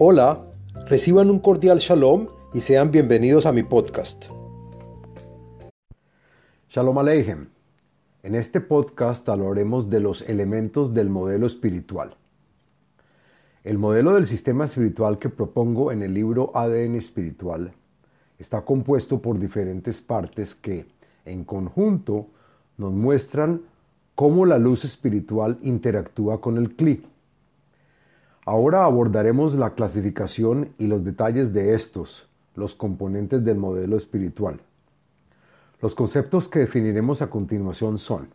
Hola, reciban un cordial shalom y sean bienvenidos a mi podcast. Shalom Aleichem. En este podcast hablaremos de los elementos del modelo espiritual. El modelo del sistema espiritual que propongo en el libro ADN espiritual está compuesto por diferentes partes que, en conjunto, nos muestran cómo la luz espiritual interactúa con el CLI. Ahora abordaremos la clasificación y los detalles de estos, los componentes del modelo espiritual. Los conceptos que definiremos a continuación son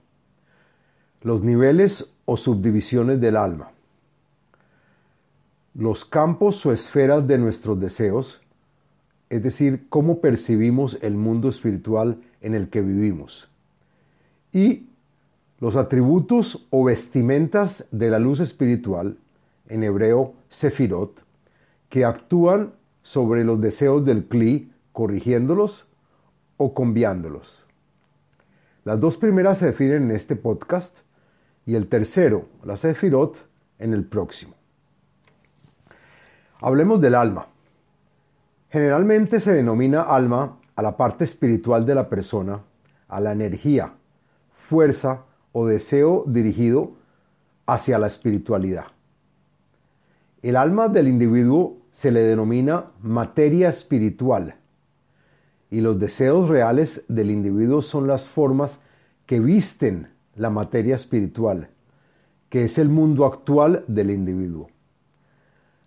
los niveles o subdivisiones del alma, los campos o esferas de nuestros deseos, es decir, cómo percibimos el mundo espiritual en el que vivimos, y los atributos o vestimentas de la luz espiritual, en hebreo sefirot, que actúan sobre los deseos del Kli, corrigiéndolos o cambiándolos. Las dos primeras se definen en este podcast y el tercero, la sefirot, en el próximo. Hablemos del alma. Generalmente se denomina alma a la parte espiritual de la persona, a la energía, fuerza o deseo dirigido hacia la espiritualidad. El alma del individuo se le denomina materia espiritual y los deseos reales del individuo son las formas que visten la materia espiritual, que es el mundo actual del individuo.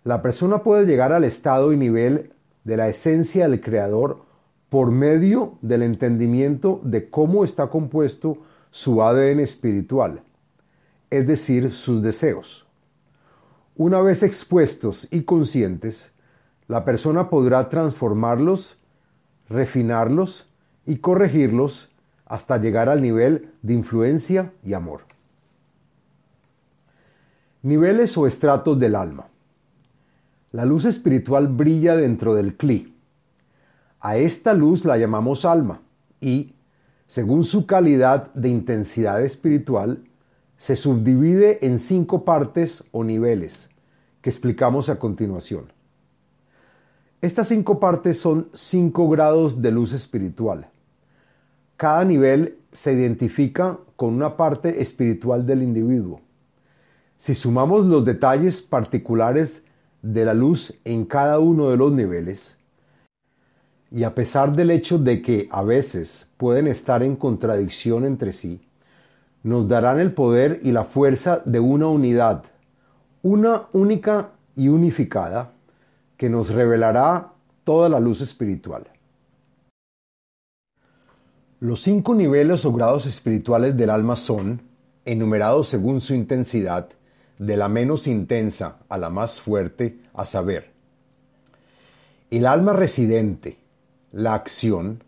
La persona puede llegar al estado y nivel de la esencia del Creador por medio del entendimiento de cómo está compuesto su ADN espiritual, es decir, sus deseos. Una vez expuestos y conscientes, la persona podrá transformarlos, refinarlos y corregirlos hasta llegar al nivel de influencia y amor. Niveles o estratos del alma. La luz espiritual brilla dentro del cli. A esta luz la llamamos alma y, según su calidad de intensidad espiritual, se subdivide en cinco partes o niveles que explicamos a continuación. Estas cinco partes son cinco grados de luz espiritual. Cada nivel se identifica con una parte espiritual del individuo. Si sumamos los detalles particulares de la luz en cada uno de los niveles, y a pesar del hecho de que a veces pueden estar en contradicción entre sí, nos darán el poder y la fuerza de una unidad, una única y unificada, que nos revelará toda la luz espiritual. Los cinco niveles o grados espirituales del alma son, enumerados según su intensidad, de la menos intensa a la más fuerte, a saber, el alma residente, la acción,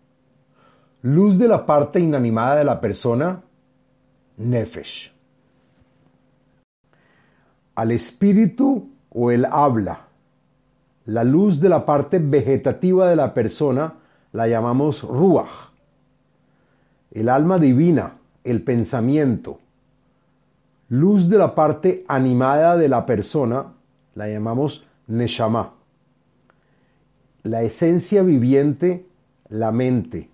luz de la parte inanimada de la persona, nefesh. Al espíritu o el habla, la luz de la parte vegetativa de la persona, la llamamos ruach. El alma divina, el pensamiento, luz de la parte animada de la persona, la llamamos neshama. La esencia viviente, la mente.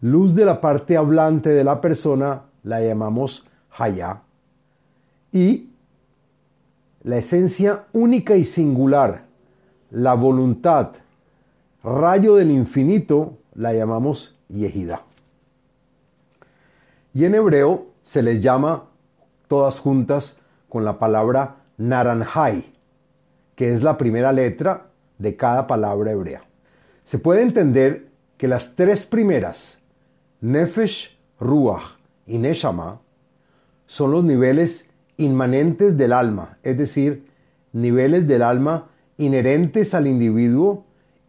Luz de la parte hablante de la persona, la llamamos haya. Y la esencia única y singular, la voluntad, rayo del infinito, la llamamos Yehida. Y en hebreo se les llama todas juntas con la palabra naranjai, que es la primera letra de cada palabra hebrea. Se puede entender que las tres primeras, Nefesh, Ruach y Neshama, son los niveles inmanentes del alma, es decir, niveles del alma inherentes al individuo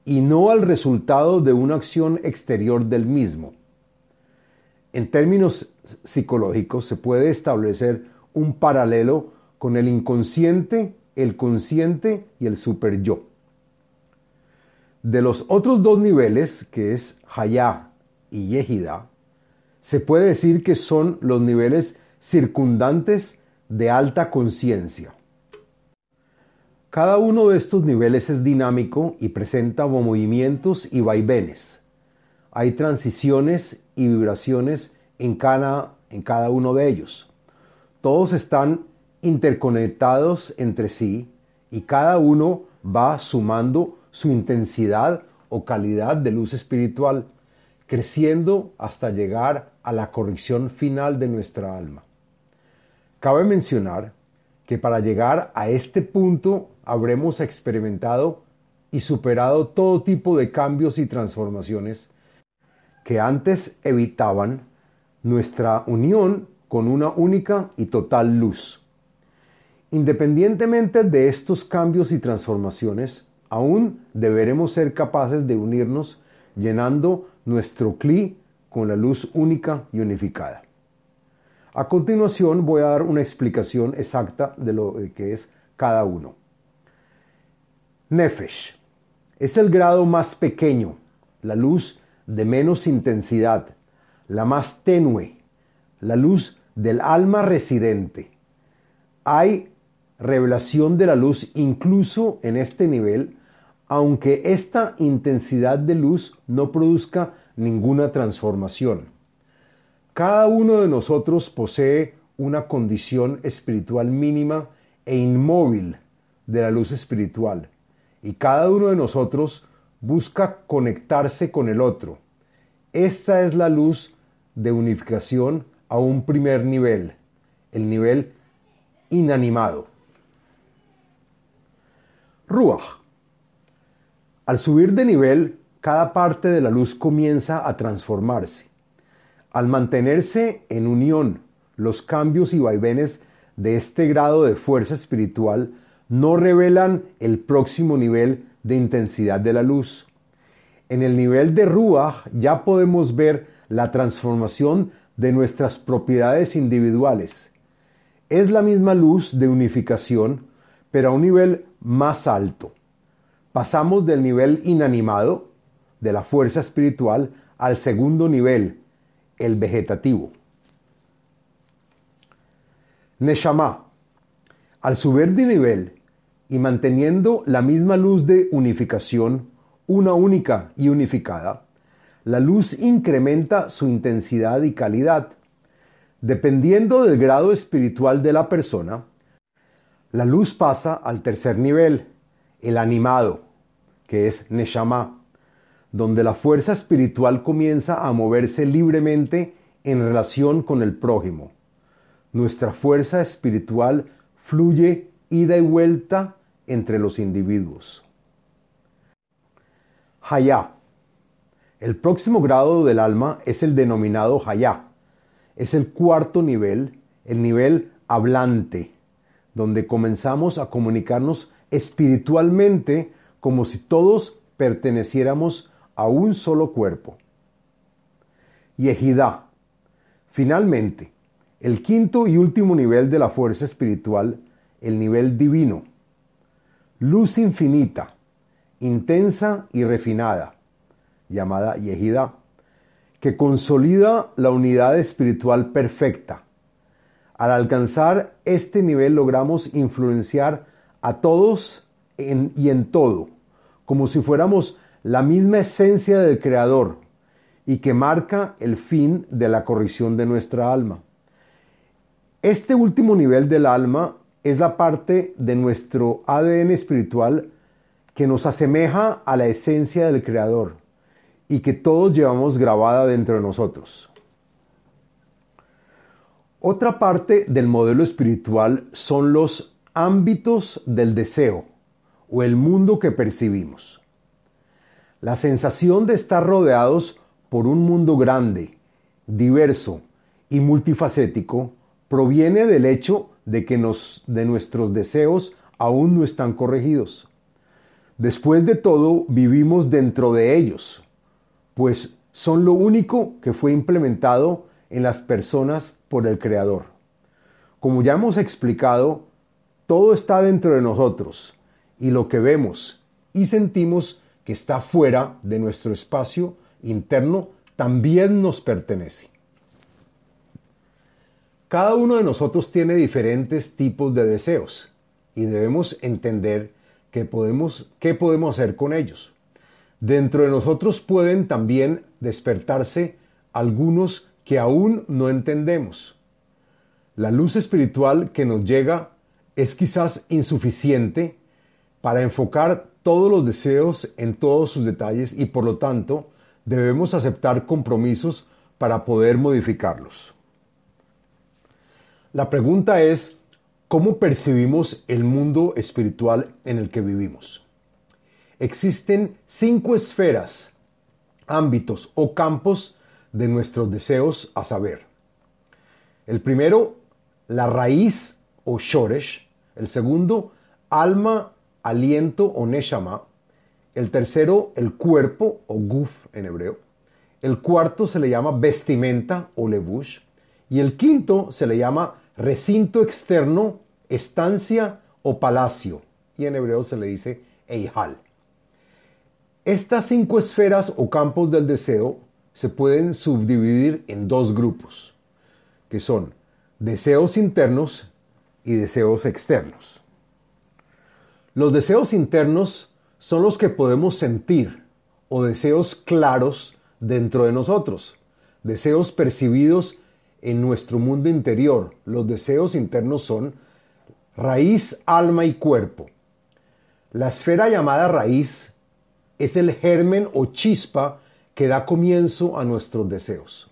y no al resultado de una acción exterior del mismo. En términos psicológicos se puede establecer un paralelo con el inconsciente, el consciente y el super yo. De los otros dos niveles, que es Hayá y Yehida, se puede decir que son los niveles circundantes de alta conciencia. Cada uno de estos niveles es dinámico y presenta movimientos y vaivenes. Hay transiciones y vibraciones en cada, en cada uno de ellos. Todos están interconectados entre sí y cada uno va sumando su intensidad o calidad de luz espiritual, creciendo hasta llegar a la corrección final de nuestra alma. Cabe mencionar que para llegar a este punto habremos experimentado y superado todo tipo de cambios y transformaciones que antes evitaban nuestra unión con una única y total luz. Independientemente de estos cambios y transformaciones, aún deberemos ser capaces de unirnos llenando nuestro cli con la luz única y unificada. A continuación voy a dar una explicación exacta de lo que es cada uno. Nefesh es el grado más pequeño, la luz de menos intensidad, la más tenue, la luz del alma residente. Hay revelación de la luz incluso en este nivel, aunque esta intensidad de luz no produzca ninguna transformación. Cada uno de nosotros posee una condición espiritual mínima e inmóvil de la luz espiritual, y cada uno de nosotros busca conectarse con el otro. Esta es la luz de unificación a un primer nivel, el nivel inanimado. Ruach. Al subir de nivel, cada parte de la luz comienza a transformarse. Al mantenerse en unión, los cambios y vaivenes de este grado de fuerza espiritual no revelan el próximo nivel de intensidad de la luz. En el nivel de Ruach ya podemos ver la transformación de nuestras propiedades individuales. Es la misma luz de unificación, pero a un nivel más alto. Pasamos del nivel inanimado, de la fuerza espiritual, al segundo nivel, el vegetativo. Neshama. Al subir de nivel y manteniendo la misma luz de unificación, una única y unificada, la luz incrementa su intensidad y calidad. Dependiendo del grado espiritual de la persona, la luz pasa al tercer nivel, el animado, que es Neshama, donde la fuerza espiritual comienza a moverse libremente en relación con el prójimo. Nuestra fuerza espiritual fluye ida y vuelta entre los individuos. Hayá. El próximo grado del alma es el denominado Hayá. Es el cuarto nivel, el nivel hablante, donde comenzamos a comunicarnos espiritualmente como si todos perteneciéramos a un solo cuerpo. Yehidá. Finalmente, el quinto y último nivel de la fuerza espiritual, el nivel divino. Luz infinita, intensa y refinada, llamada Yehidá, que consolida la unidad espiritual perfecta al alcanzar este nivel logramos influenciar a todos y en todo, como si fuéramos la misma esencia del Creador y que marca el fin de la corrección de nuestra alma. Este último nivel del alma es la parte de nuestro ADN espiritual que nos asemeja a la esencia del Creador y que todos llevamos grabada dentro de nosotros. Otra parte del modelo espiritual son los ámbitos del deseo o el mundo que percibimos. La sensación de estar rodeados por un mundo grande, diverso y multifacético proviene del hecho de que nos, de nuestros deseos aún no están corregidos. Después de todo, vivimos dentro de ellos, pues son lo único que fue implementado en las personas por el Creador. Como ya hemos explicado, todo está dentro de nosotros y lo que vemos y sentimos que está fuera de nuestro espacio interno también nos pertenece. Cada uno de nosotros tiene diferentes tipos de deseos y debemos entender ¿qué podemos, qué podemos hacer con ellos? Dentro de nosotros pueden también despertarse algunos que aún no entendemos. La luz espiritual que nos llega es quizás insuficiente para enfocar todos los deseos en todos sus detalles y por lo tanto debemos aceptar compromisos para poder modificarlos. La pregunta es, ¿cómo percibimos el mundo espiritual en el que vivimos? Existen cinco esferas, ámbitos o campos de nuestros deseos a saber. El primero, la raíz o shoresh. El segundo, alma, aliento o neshama. El tercero, el cuerpo o guf en hebreo. El cuarto se le llama vestimenta o levush. Y el quinto se le llama recinto externo, estancia o palacio. Y en hebreo se le dice eihal. Estas cinco esferas o campos del deseo se pueden subdividir en dos grupos, que son deseos internos y deseos externos. Los deseos internos son los que podemos sentir o deseos claros dentro de nosotros, deseos percibidos en nuestro mundo interior. Los deseos internos son raíz, alma y cuerpo. La esfera llamada raíz es el germen o chispa que da comienzo a nuestros deseos.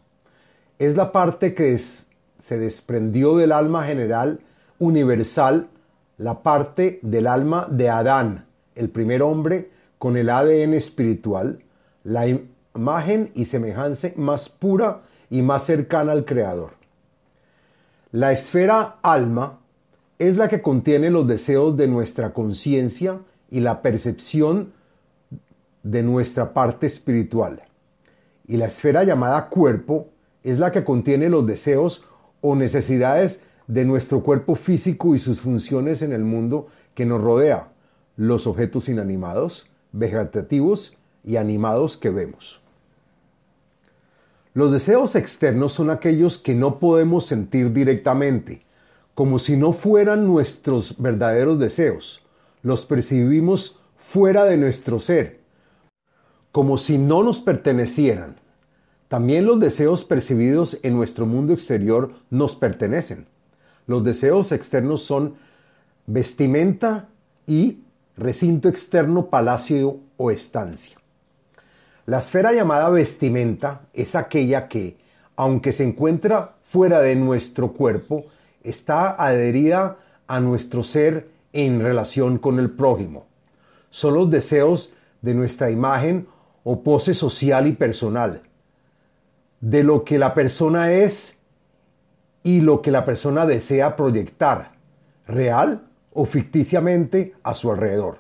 Es la parte que se desprendió del alma general universal, la parte del alma de Adán, el primer hombre con el ADN espiritual, la imagen y semejanza más pura y más cercana al Creador. La esfera alma es la que contiene los deseos de nuestra conciencia y la percepción de nuestra parte espiritual. Y la esfera llamada cuerpo es la que contiene los deseos o necesidades de nuestro cuerpo físico y sus funciones en el mundo que nos rodea, los objetos inanimados, vegetativos y animados que vemos. Los deseos externos son aquellos que no podemos sentir directamente, como si no fueran nuestros verdaderos deseos. Los percibimos fuera de nuestro ser, como si no nos pertenecieran. También los deseos percibidos en nuestro mundo exterior nos pertenecen. Los deseos externos son vestimenta y recinto externo, palacio o estancia. La esfera llamada vestimenta es aquella que, aunque se encuentra fuera de nuestro cuerpo, está adherida a nuestro ser en relación con el prójimo. Son los deseos de nuestra imagen o pose social y personal, de lo que la persona es y lo que la persona desea proyectar, real o ficticiamente, a su alrededor.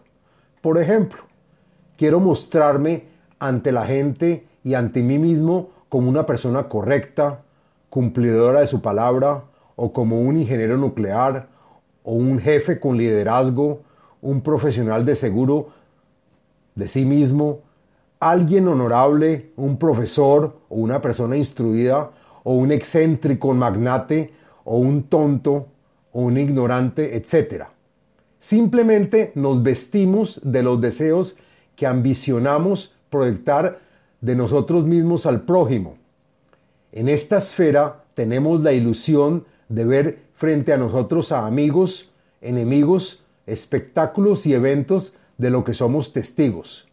Por ejemplo, quiero mostrarme ante la gente y ante mí mismo como una persona correcta, cumplidora de su palabra, o como un ingeniero nuclear, o un jefe con liderazgo, un profesional de seguro de sí mismo, alguien honorable, un profesor o una persona instruida, o un excéntrico magnate, o un tonto, o un ignorante, etc. Simplemente nos vestimos de los deseos que ambicionamos proyectar de nosotros mismos al prójimo. En esta esfera tenemos la ilusión de ver frente a nosotros a amigos, enemigos, espectáculos y eventos de lo que somos testigos.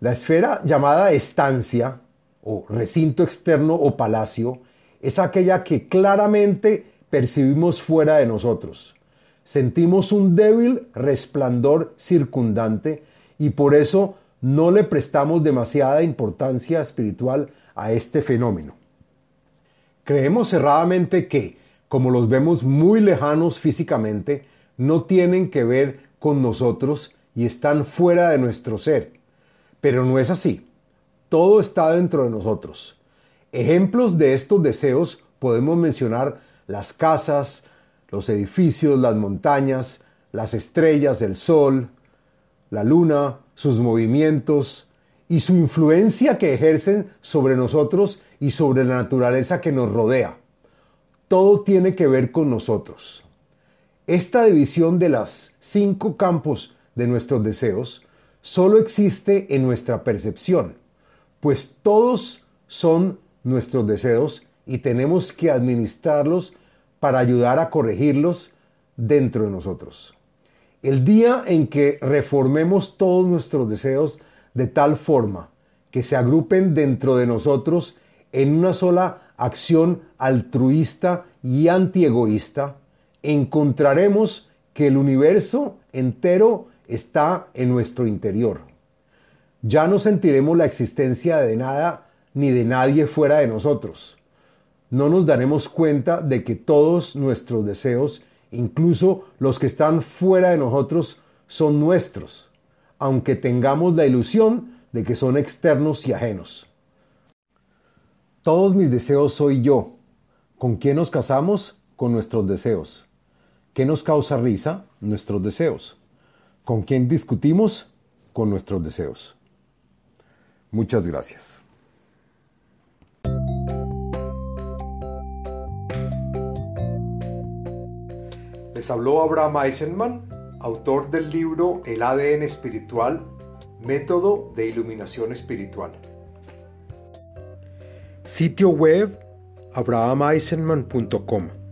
La esfera llamada estancia o recinto externo o palacio es aquella que claramente percibimos fuera de nosotros. Sentimos un débil resplandor circundante y por eso no le prestamos demasiada importancia espiritual a este fenómeno. Creemos cerradamente que, como los vemos muy lejanos físicamente, no tienen que ver con nosotros y están fuera de nuestro ser. Pero no es así. Todo está dentro de nosotros. Ejemplos de estos deseos podemos mencionar las casas, los edificios, las montañas, las estrellas, el sol, la luna, sus movimientos y su influencia que ejercen sobre nosotros y sobre la naturaleza que nos rodea. Todo tiene que ver con nosotros. Esta división de las cinco campos de nuestros deseos solo existe en nuestra percepción, pues todos son nuestros deseos y tenemos que administrarlos para ayudar a corregirlos dentro de nosotros. El día en que reformemos todos nuestros deseos de tal forma que se agrupen dentro de nosotros en una sola acción altruista y antiegoísta, encontraremos que el universo entero está en nuestro interior. Ya no sentiremos la existencia de nada ni de nadie fuera de nosotros. No nos daremos cuenta de que todos nuestros deseos, incluso los que están fuera de nosotros, son nuestros, aunque tengamos la ilusión de que son externos y ajenos. Todos mis deseos soy yo. ¿Con quién nos casamos? Con nuestros deseos. ¿Qué nos causa risa? Nuestros deseos. ¿Con quién discutimos? Con nuestros deseos. Muchas gracias. Les habló Abraham Eisenman, autor del libro El ADN espiritual, método de iluminación espiritual. Sitio web abrahameisenman.com